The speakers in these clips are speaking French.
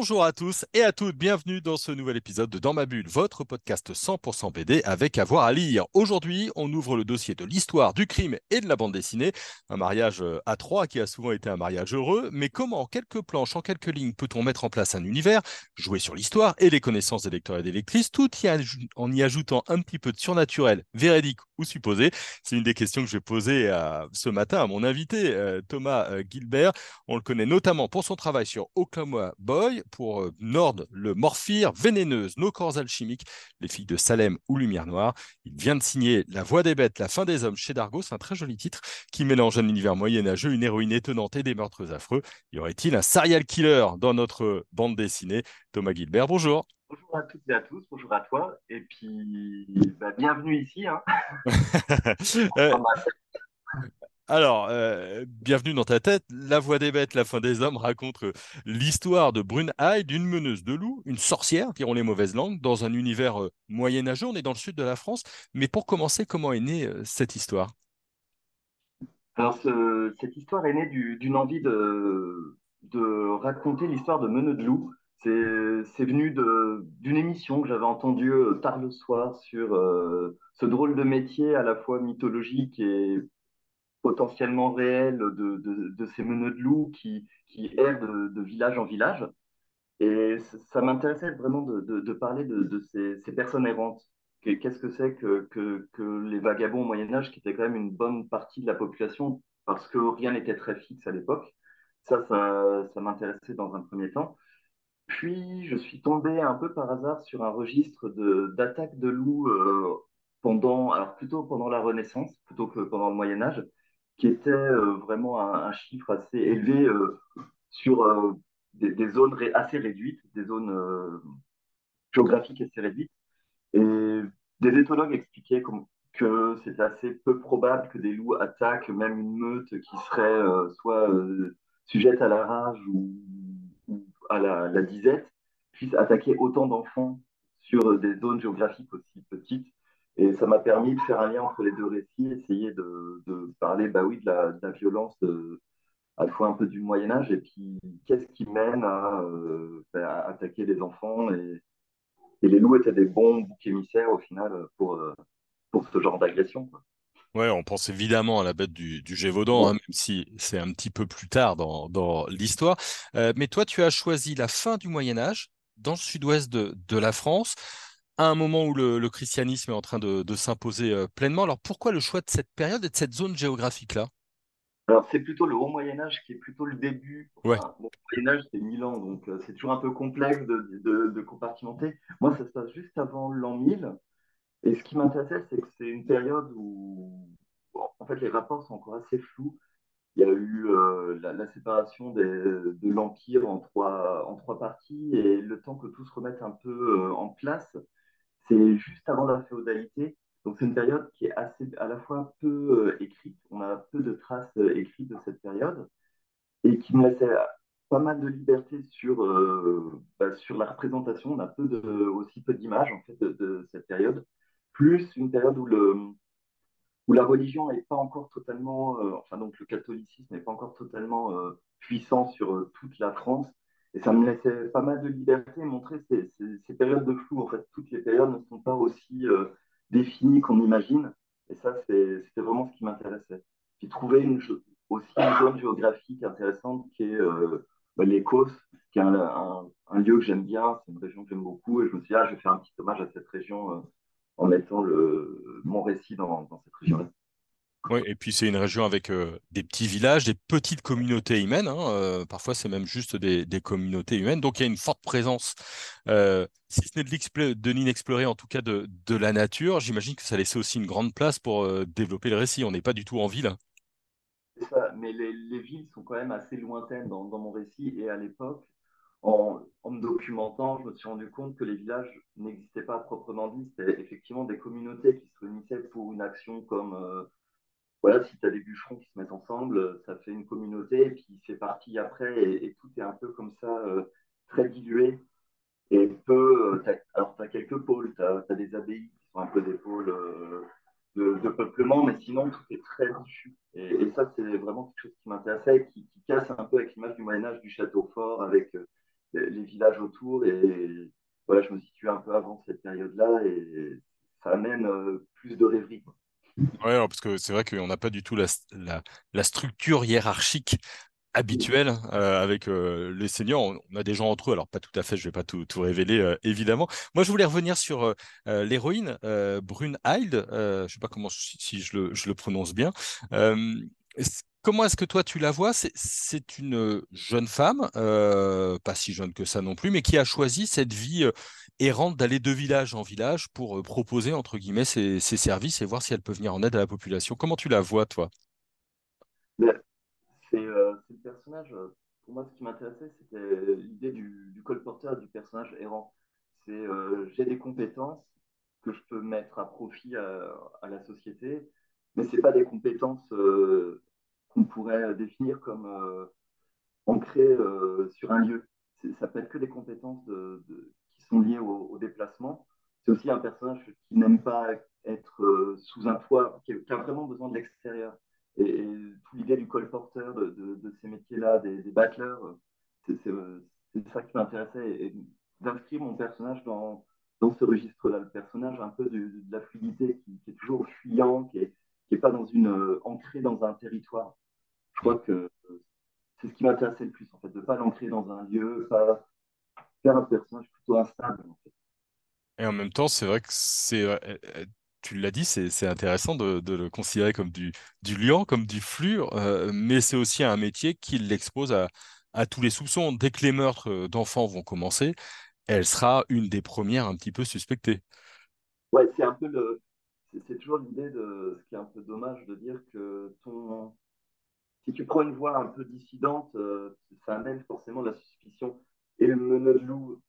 Bonjour à tous et à toutes, bienvenue dans ce nouvel épisode de Dans ma bulle, votre podcast 100% BD avec avoir à lire. Aujourd'hui, on ouvre le dossier de l'histoire, du crime et de la bande dessinée. Un mariage euh, à trois qui a souvent été un mariage heureux, mais comment en quelques planches, en quelques lignes, peut-on mettre en place un univers, jouer sur l'histoire et les connaissances des lecteurs et des lectrices, tout en y ajoutant un petit peu de surnaturel, véridique ou supposé C'est une des questions que je vais poser ce matin à mon invité, euh, Thomas euh, Gilbert. On le connaît notamment pour son travail sur Oklahoma Boy pour euh, Nord, le Morphire, Vénéneuse, Nos corps alchimiques, Les filles de Salem ou Lumière Noire. Il vient de signer La Voix des bêtes, La fin des hommes chez Dargo. C'est un très joli titre qui mélange un univers moyenâgeux, une héroïne étonnante et des meurtres affreux. Y aurait-il un serial killer dans notre bande dessinée? Thomas Gilbert, bonjour. Bonjour à toutes et à tous, bonjour à toi, et puis bah, bienvenue ici. Hein. Euh, alors, euh, bienvenue dans ta tête. La voix des bêtes, la fin des hommes raconte euh, l'histoire de Brune Hyde, une meneuse de loups, une sorcière, diront les mauvaises langues, dans un univers euh, moyenâgeux. On est dans le sud de la France. Mais pour commencer, comment est née cette histoire? Alors, cette histoire est née d'une envie de, de raconter l'histoire de Meneux de loups. C'est venu d'une émission que j'avais entendue tard le soir sur ce drôle de métier à la fois mythologique et potentiellement réel de, de, de ces meneaux de loups qui, qui errent de, village en village. Et ça m'intéressait vraiment de, parler de, ces, ces, personnes errantes. Qu'est-ce que c'est que, que, que, les vagabonds au Moyen Âge, qui étaient quand même une bonne partie de la population, parce que rien n'était très fixe à l'époque. Ça, ça m'intéressait dans un premier temps. Puis, je suis tombé un peu par hasard sur un registre d'attaques de, loups euh, pendant, alors plutôt pendant la Renaissance, plutôt que pendant le Moyen Âge qui était euh, vraiment un, chiffre assez élevé euh, sur des, zones assez réduites, des zones géographiques assez réduites. Et des éthologues expliquaient que c'était assez peu probable que des loups attaquent même une meute qui serait soit sujette à la rage ou, à la, disette, puisse attaquer autant d'enfants sur des zones géographiques aussi petites. Et ça m'a permis de faire un lien entre les deux récits, essayer de, de parler bah oui, de, la, violence de, à la fois un peu du Moyen Âge et puis qu'est-ce qui mène à, euh, bah, attaquer les enfants. Et, et, les loups étaient des bons boucs émissaires au final pour, euh, pour ce genre d'agression. Ouais, on pense évidemment à la bête du, du Gévaudan, hein, même si c'est un petit peu plus tard dans, dans l'histoire. Euh, mais toi, tu as choisi la fin du Moyen Âge dans le sud-ouest de, de la France à un moment où le, christianisme est en train de, s'imposer euh, pleinement. Alors pourquoi le choix de cette période et de cette zone géographique-là? Alors, c'est plutôt le Haut Moyen-Âge qui est plutôt le début. le Moyen-Âge, c'est 1000 ans, donc euh, c'est toujours un peu complexe de, compartimenter. Moi, ça se passe juste avant l'an 1000. Et ce qui m'intéressait, c'est que c'est une période où, en fait, les rapports sont encore assez flous. Il y a eu euh, la, séparation de l'Empire en trois, parties, et le temps que tout se remette un peu en place, c'est juste avant la féodalité. Donc c'est une période qui est assez, à la fois peu euh, écrite, on a peu de traces euh, écrites de cette période, et qui me laissait pas mal de liberté sur, euh, bah, sur la représentation. On a aussi peu d'images en fait, de, cette période, plus une période où, le, où la religion n'est pas encore totalement, enfin donc le catholicisme n'est pas encore totalement puissant sur toute la France, et ça me laissait pas mal de liberté montrer ces, ces, périodes de flou. En fait, toutes les périodes ne sont pas aussi euh, définies qu'on imagine. Et ça, c'était vraiment ce qui m'intéressait. Puis trouver une, aussi une zone géographique intéressante qui est euh, bah, l'Écosse, qui est un, lieu que j'aime bien. C'est une région que j'aime beaucoup. Et je me suis dit, ah, je vais faire un petit hommage à cette région euh, en mettant le, mon récit dans, dans cette région-là. Oui, et puis c'est une région avec euh, des petits villages, des petites communautés humaines. Hein, euh, parfois, c'est même juste des, communautés humaines. Donc, il y a une forte présence, euh, si ce n'est de l'inexploré, en tout cas de, la nature. J'imagine que ça laissait aussi une grande place pour développer le récit. On n'est pas du tout en ville. C'est ça, mais les, villes sont quand même assez lointaines dans, mon récit. Et à l'époque, en, me documentant, je me suis rendu compte que les villages n'existaient pas proprement dit. C'était effectivement des communautés qui se réunissaient pour une action comme voilà, si tu as des bûcherons qui se mettent ensemble, ça fait une communauté, et puis c'est parti après, et, tout est un peu comme ça, très dilué. Et peu, alors tu as quelques pôles, tu as, des abbayes qui sont un peu des pôles de, peuplement, mais sinon tout est très diffus. Et, ça, c'est vraiment quelque chose qui m'intéressait, qui, qui, casse un peu avec l'image du Moyen-Âge du château fort, avec les, villages autour. Et voilà, je me situe un peu avant cette période-là, et ça amène plus de rêverie. Oui, parce que c'est vrai qu'on n'a pas du tout la, structure hiérarchique habituelle euh, avec euh, les seniors. On, a des gens entre eux, alors pas tout à fait, je ne vais pas tout, révéler, euh, évidemment. Moi, je voulais revenir sur l'héroïne, Brunhild, je ne sais pas comment si, je, le, prononce bien. Comment est-ce que toi tu la vois? C'est une jeune femme, pas si jeune que ça non plus, mais qui a choisi cette vie errante d'aller de village en village pour proposer entre guillemets ses, services et voir si elle peut venir en aide à la population. Comment tu la vois toi? Ben, C'est le personnage. Pour moi, ce qui m'intéressait, c'était l'idée du, colporteur, du personnage errant. C'est j'ai des compétences que je peux mettre à profit à, la société, mais c'est pas des compétences qu'on pourrait définir comme euh, ancrées euh, sur un lieu. Ça peut être que des compétences qui sont liées au, déplacement. C'est aussi un personnage qui n'aime pas être euh, sous un toit, qui, a vraiment besoin de l'extérieur. Et, toute l'idée du colporteur, de, de, ces métiers-là, des, des c'est ça qui m'intéressait. Et, d'inscrire mon personnage dans, dans ce registre-là, le personnage un peu de, de la fluidité, qui, qui, est toujours fuyant, qui est, qui n'est pas dans une, euh, ancré dans un territoire. Je crois que c'est ce qui m'intéressait le plus, en fait, de ne pas l'ancrer dans un lieu, pas faire un personnage plutôt instable. Et en même temps, c'est vrai que c'est, euh, euh, tu l'as dit, c'est intéressant de, le considérer comme du, du liant, comme du flux, mais c'est aussi un métier qui l'expose à, à tous les soupçons. Dès que les meurtres d'enfants vont commencer, elle sera une des premières un petit peu suspectées. Ouais, c'est un peu le, c'est toujours l'idée de ce qui est un peu dommage de dire que ton si tu prends une voie un peu dissidente, euh, ça amène forcément la suspicion. Et le loup,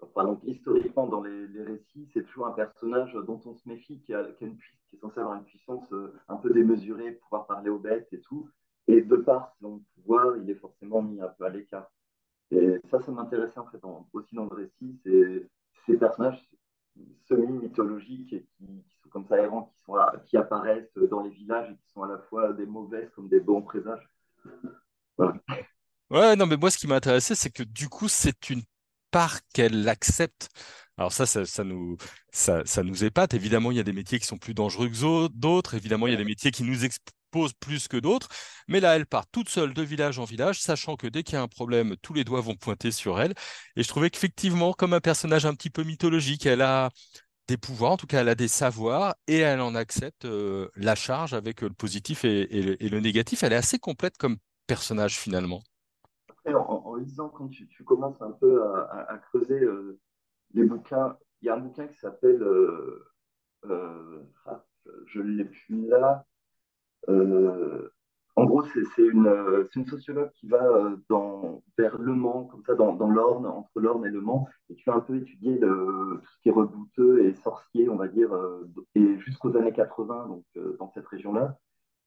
enfin, donc, historiquement dans les, récits, c'est toujours un personnage dont on se méfie, qui, a, une, qui est censé avoir une puissance euh, un peu démesurée, pouvoir parler aux bêtes et tout. Et de par son pouvoir, il est forcément mis un peu à l'écart. Et ça, ça m'intéressait en fait aussi dans le récit, ces personnages semi-mythologiques et qui, comme ça errants qui, sont qui apparaissent dans les villages et qui sont à la fois des mauvaises comme des bons présages. Ouais, non, mais moi, ce qui m'a intéressé, c'est que du coup, c'est une part qu'elle accepte. Alors ça, ça, nous, ça, ça, nous épate. Évidemment, il y a des métiers qui sont plus dangereux que d'autres. Évidemment, il y a des métiers qui nous exposent plus que d'autres. Mais là, elle part toute seule de village en village, sachant que dès qu'il y a un problème, tous les doigts vont pointer sur elle. Et je trouvais qu'effectivement, comme un personnage un petit peu mythologique, elle a des pouvoirs, en tout cas elle a des savoirs et elle en accepte euh, la charge avec euh, le positif et, le, négatif. Elle est assez complète comme personnage finalement. Après, en, lisant, quand tu, commences un peu à, creuser euh, les bouquins, il y a un bouquin qui s'appelle, ah, je l'ai plus là, en gros, c'est une, sociologue qui va euh, vers Le Mans, comme ça, dans, l'Orne, entre l'Orne et Le Mans, et qui va un peu étudier tout ce qui est rebouteux et sorcier, on va dire, euh, et jusqu'aux années 80, donc euh, dans cette région-là.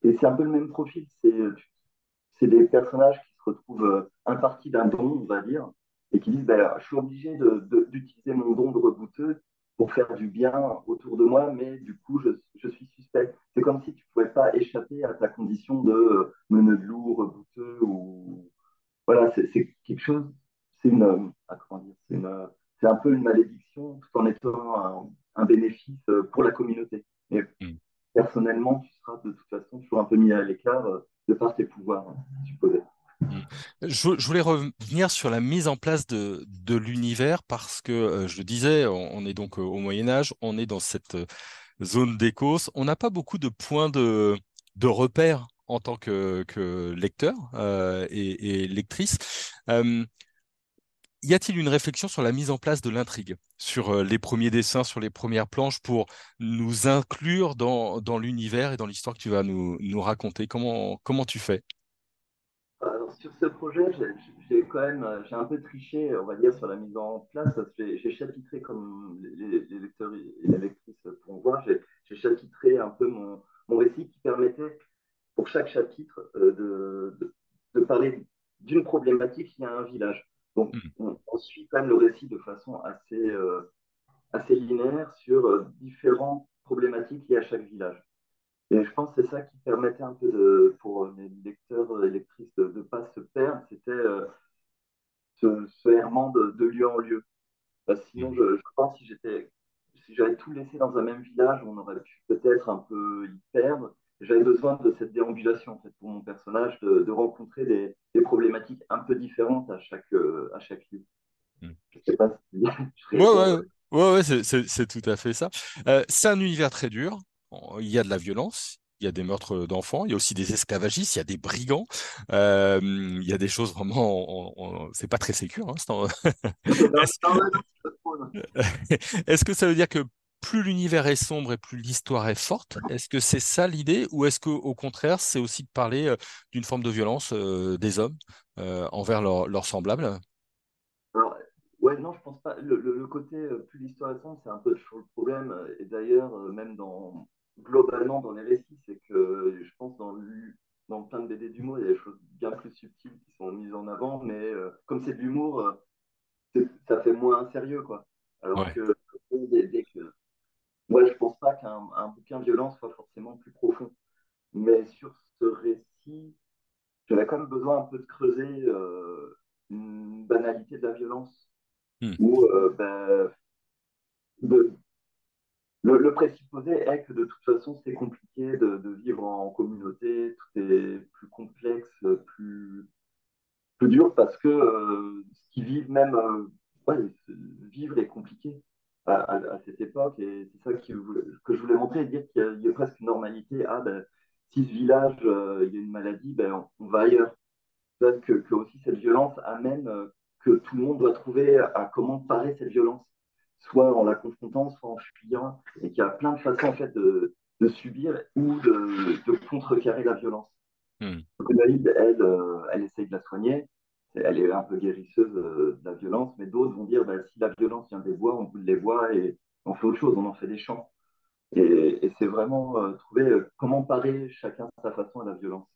Et c'est un peu le même profil. C'est des personnages qui se retrouvent un parti d'un don, on va dire, et qui disent ben, Je suis obligé d'utiliser mon don de rebouteux pour faire du bien autour de moi, mais du coup, je, je suis suspect. C'est comme si tu pas échapper à ta condition de euh, meneux de loup, rebouteux, ou. Voilà, c'est quelque chose, c'est une. Ah, comment dire C'est un peu une malédiction tout en étant un, bénéfice euh, pour la communauté. Mais mm. personnellement, tu seras de toute façon toujours un peu mis à l'écart euh, de par tes pouvoirs, hein, supposés. Je, voulais revenir sur la mise en place de, l'univers parce que, euh, je le disais, on, est donc euh, au Moyen Âge, on est dans cette euh, zone d'Écosse, on n'a pas beaucoup de points de, de repère en tant que, lecteur et, lectrice. y a-t-il une réflexion sur la mise en place de l'intrigue, sur les premiers dessins, sur les premières planches, pour nous inclure dans, l'univers et dans l'histoire que tu vas nous, nous raconter? Comment, comment tu fais? Sur ce projet, j'ai quand même, j'ai un peu triché, on va dire, sur la mise en place. J'ai chapitré, comme les, lecteurs et les lectrices pourront voir, j'ai chapitré un peu mon, mon, récit qui permettait pour chaque chapitre de, de, parler d'une problématique liée à un village. Donc, hmm. on, suit quand même le récit de façon assez, assez linéaire sur différentes problématiques liées à chaque village. Et je pense que c'est ça qui permettait un peu de, pour les lecteurs et lectrices de ne pas se perdre, c'était ce, ce, errement de, lieu en lieu. sinon, hmm. je, je pense que si j'étais si j'avais tout laissé dans un même village, on aurait pu peut-être un peu y perdre. J'avais besoin de cette déambulation en fait, pour mon personnage, de, rencontrer des, problématiques un peu différentes à chaque, euh, à chaque lieu. Hmm. Je sais pas si je ouais, ouais, ouais, c'est tout à fait ça. Euh, c'est un univers très dur. Il y a de la violence, il y a des meurtres d'enfants, il y a aussi des esclavagistes, il y a des brigands, euh, il y a des choses vraiment, c'est pas très sécure. Hein, est-ce que ça veut dire que plus l'univers est sombre et plus l'histoire est forte Est-ce que c'est ça l'idée ou est-ce qu'au contraire, c'est aussi de parler euh, d'une forme de violence euh, des hommes envers leurs semblables? Alors, Ouais, non, je pense pas. Le, côté plus l'histoire est sombre, c'est un peu toujours le problème. Et d'ailleurs, même dans, globalement dans les récits, c'est que je pense dans, dans plein de BD d'humour, il y a des choses bien plus subtiles qui sont mises en avant, mais euh, comme c'est de l'humour, euh, ça fait moins sérieux, quoi. Alors que, dès, que moi, je pense pas qu'un bouquin violent soit forcément plus profond. Mais sur ce récit, j'avais quand même besoin un peu de creuser euh, une banalité de la violence. Hmm. Ou de, le, le, présupposé est que de toute façon, c'est compliqué de, vivre en communauté, tout est plus complexe, plus, plus dur parce que euh, ce qu'ils vivent, même euh, vivre est compliqué à, cette époque. Et c'est ça que, je voulais montrer, dire qu'il y, a presque une normalité. Ah, ben, si ce village, euh, il y a une maladie, ben, on, va ailleurs. Que, que aussi cette violence amène que tout le monde doit trouver à comment parer cette violence soit en la confrontant, soit en fuyant, et qu'il y a plein de façons en fait de, de subir ou de, de, contrecarrer la violence. Hmm. elle, euh, elle essaye de la soigner, elle est un peu guérisseuse euh, de la violence, mais d'autres vont dire bah, si la violence vient des bois, on brûle les bois et on fait autre chose, on en fait des champs. Et, et c'est vraiment euh, trouver comment parer chacun sa façon à la violence.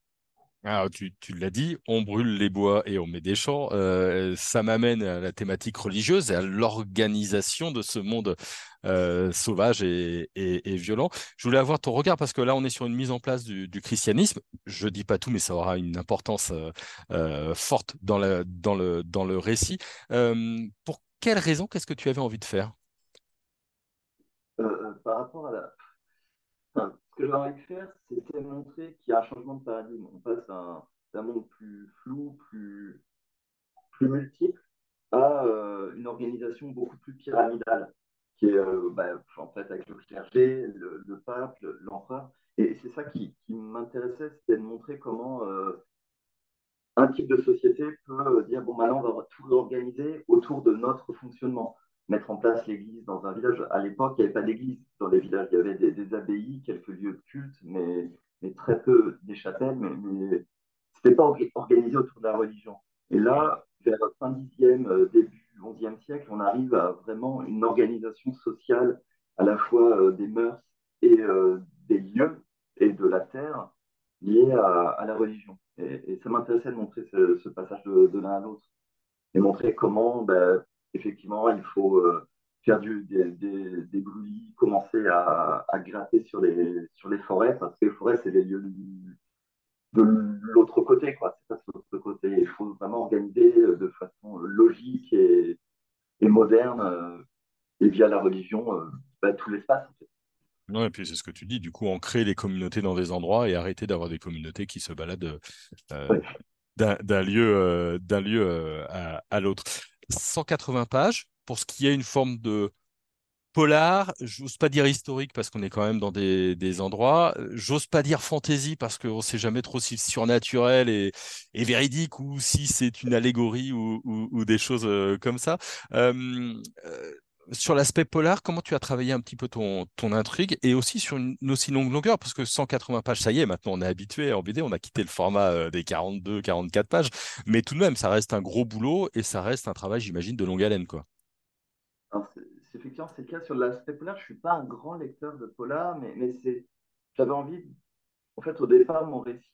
Alors, tu, l'as dit, on brûle les bois et on met des champs. Euh, ça m'amène à la thématique religieuse et à l'organisation de ce monde euh, sauvage et, violent. Je voulais avoir ton regard parce que là, on est sur une mise en place du, christianisme. Je dis pas tout, mais ça aura une importance euh, forte dans, le, dans le récit. pour quelle raison, qu'est-ce que tu avais envie de faire? Par rapport à la que envie de faire, c'était montrer qu'il y a un changement de paradigme. On passe d'un monde plus flou, plus, plus multiple, à euh, une organisation beaucoup plus pyramidale, qui est euh, bah, en fait avec le clergé, le, pape, l'empereur. Et c'est ça qui, m'intéressait, c'était de montrer comment euh, un type de société peut dire bon, maintenant on va tout organiser autour de notre fonctionnement mettre en place l'église dans un village. À l'époque, il n'y avait pas d'église dans les villages. Il y avait des, abbayes, quelques lieux de culte, mais, très peu des chapelles, mais, mais ce n'était pas organisé autour de la religion. Et là, vers fin 10e, euh, début 11e siècle, on arrive à vraiment une organisation sociale à la fois euh, des mœurs et euh, des lieux et de la terre liés à, la religion. Et, ça m'intéressait de montrer ce, passage de, l'un à l'autre et montrer comment ben, effectivement, il faut euh, faire du, des, des, des, brûlis, commencer à, à, gratter sur les, sur les forêts, parce que les forêts, c'est les lieux de l'autre côté, quoi. C'est pas l'autre côté. Il faut vraiment organiser de façon logique et, et moderne, euh, et via la religion, euh, bah, tout l'espace. Non, et puis c'est ce que tu dis, du coup, ancrer les communautés dans des endroits et arrêter d'avoir des communautés qui se baladent d'un lieu, d'un lieu à, à l'autre. 180 pages pour ce qui est une forme de polar, j'ose pas dire historique parce qu'on est quand même dans des, endroits, j'ose pas dire fantasy parce qu'on sait jamais trop si surnaturel et, véridique ou si c'est une allégorie ou, des choses euh, comme ça. Euh, euh, sur l'aspect polar, comment tu as travaillé un petit peu ton, intrigue et aussi sur une, aussi longue longueur? Parce que 180 pages, ça y est, maintenant on est habitué en BD, on a quitté le format euh, des 42, 44 pages, mais tout de même, ça reste un gros boulot et ça reste un travail, j'imagine, de longue haleine. Quoi. effectivement, c'est le cas sur l'aspect polar. Je ne suis pas un grand lecteur de polar, mais, mais j'avais envie en fait, au départ, mon récit,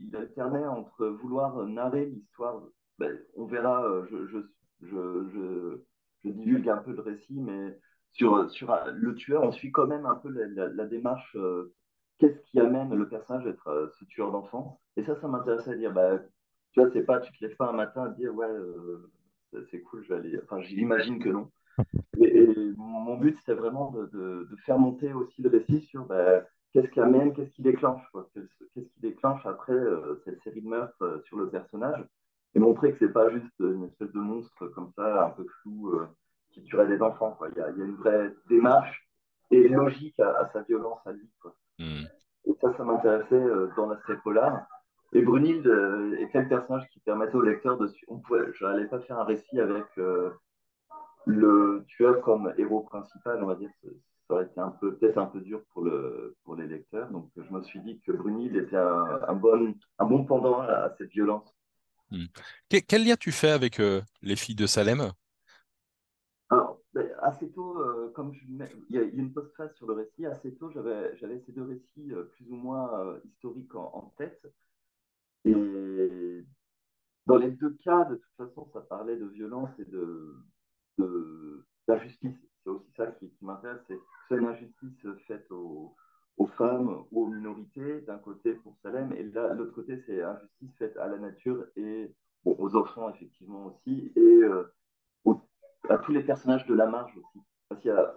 il, alternait entre vouloir narrer l'histoire. Ben, on verra, je, je, je, je, divulgue un peu le récit, mais sur, sur le tueur, on suit quand même un peu la, démarche. Qu'est-ce qui amène le personnage à être ce tueur d'enfants Et ça, ça m'intéressait à dire, bah, tu vois, c'est pas, tu te lèves pas un matin à dire, ouais, c'est cool, je vais aller. Enfin, j'imagine que non. Et, mon but, c'était vraiment de, de, faire monter aussi le récit sur bah, qu'est-ce qui amène, qu'est-ce qui déclenche, qu'est-ce qui déclenche après euh, cette série de meurtres euh, sur le personnage, et montrer que c'est pas juste une espèce de monstre comme ça, un peu flou, euh, des enfants. Il, y a, il, y a, une vraie démarche et logique à, sa violence à lui. Quoi. Hmm. Et ça, ça m'intéressait dans l'aspect polar. Et Brunhilde était le personnage qui permettait au lecteur de. Pouvait, je n'allais pas faire un récit avec le tueur comme héros principal, on va dire, ça aurait été un peu, peut-être un peu dur pour, le, pour les lecteurs. Donc, je me suis dit que Brunil était un, bon, un bon pendant à, cette violence. Hmm. Quel, lien tu fais avec euh, les filles de Salem? Assez tôt, euh, comme il y, a une postface sur le récit, assez tôt, j'avais ces deux récits euh, plus ou moins historiques en, tête. Et dans les deux cas, de toute façon, ça parlait de violence et de, d'injustice. C'est aussi ça qui, m'intéresse, c'est une injustice faite aux, femmes, aux minorités, d'un côté pour Salem, et là, l'autre côté, c'est injustice faite à la nature et aux enfants, effectivement, aussi, et euh, tous les personnages de la marge aussi. Parce qu'il y a,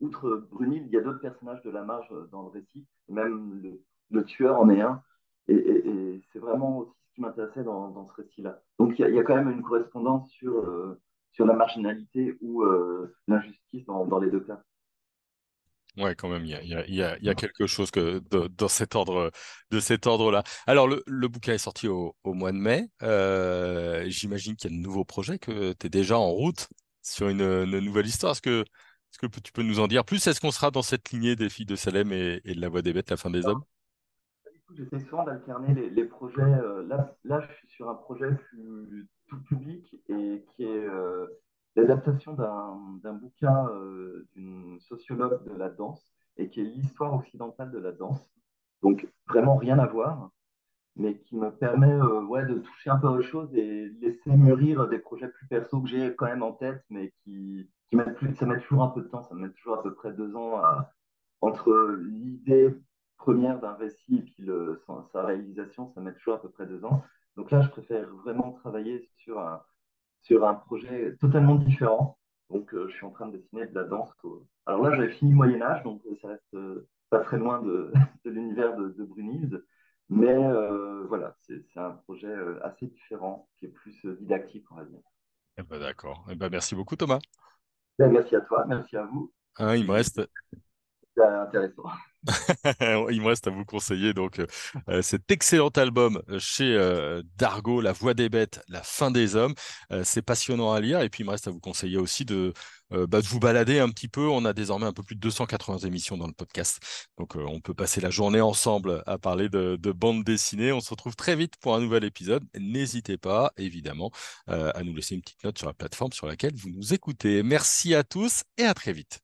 outre Brunil, il y a d'autres personnages de la marge dans le récit, même le, tueur en est un, et, c'est vraiment aussi ce qui m'intéressait dans, ce récit-là. Donc il y, a, quand même une correspondance sur... Euh, sur la marginalité ou euh, l'injustice dans, les deux cas. Ouais, quand même, il y a, quelque chose que dans cet ordre, de cet ordre-là. Alors, le, bouquin est sorti au, mois de mai. Euh, j'imagine qu'il y a de nouveaux projets, que tu es déjà en route sur une, nouvelle histoire. Est-ce que, tu peux nous en dire plus? Est-ce qu'on sera dans cette lignée des filles de Salem et, de la voix des bêtes, la fin des hommes? J'essaie souvent d'alterner les, projets. Euh, là, je suis sur un projet tout public et qui est euh, l'adaptation d'un bouquin euh, d'une sociologue de la danse et qui est l'histoire occidentale de la danse. Donc vraiment rien à voir, mais qui me permet euh, ouais, de toucher un peu aux choses et laisser mûrir des projets plus perso que j'ai quand même en tête, mais qui, qui mettent plus, ça met toujours un peu de temps, ça met toujours à peu près deux ans entre l'idée première d'un récit et puis le, sa, réalisation, ça met toujours à peu près deux ans. Donc là, je préfère vraiment travailler sur un, sur un projet totalement différent. Donc, euh, je suis en train de dessiner de la danse. Alors là, j'avais fini Moyen Âge, donc euh, ça reste pas très loin de, de l'univers de, de Brunilde. Mais voilà, c'est un projet assez différent, qui est plus didactique, on va dire. Eh ben, D'accord. Eh ben, merci beaucoup, Thomas. Ben, merci à toi, merci à vous. Hein, il me reste intéressant. Il me reste à vous conseiller donc euh, cet excellent album chez euh, Dargo, La Voix des Bêtes, La Fin des Hommes. Euh, c'est passionnant à lire et puis il me reste à vous conseiller aussi de, bah, vous balader un petit peu. On a désormais un peu plus de 280 émissions dans le podcast, donc on peut passer la journée ensemble à parler de, de bande dessinée. On se retrouve très vite pour un nouvel épisode. N'hésitez pas évidemment à nous laisser une petite note sur la plateforme sur laquelle vous nous écoutez. Merci à tous et à très vite.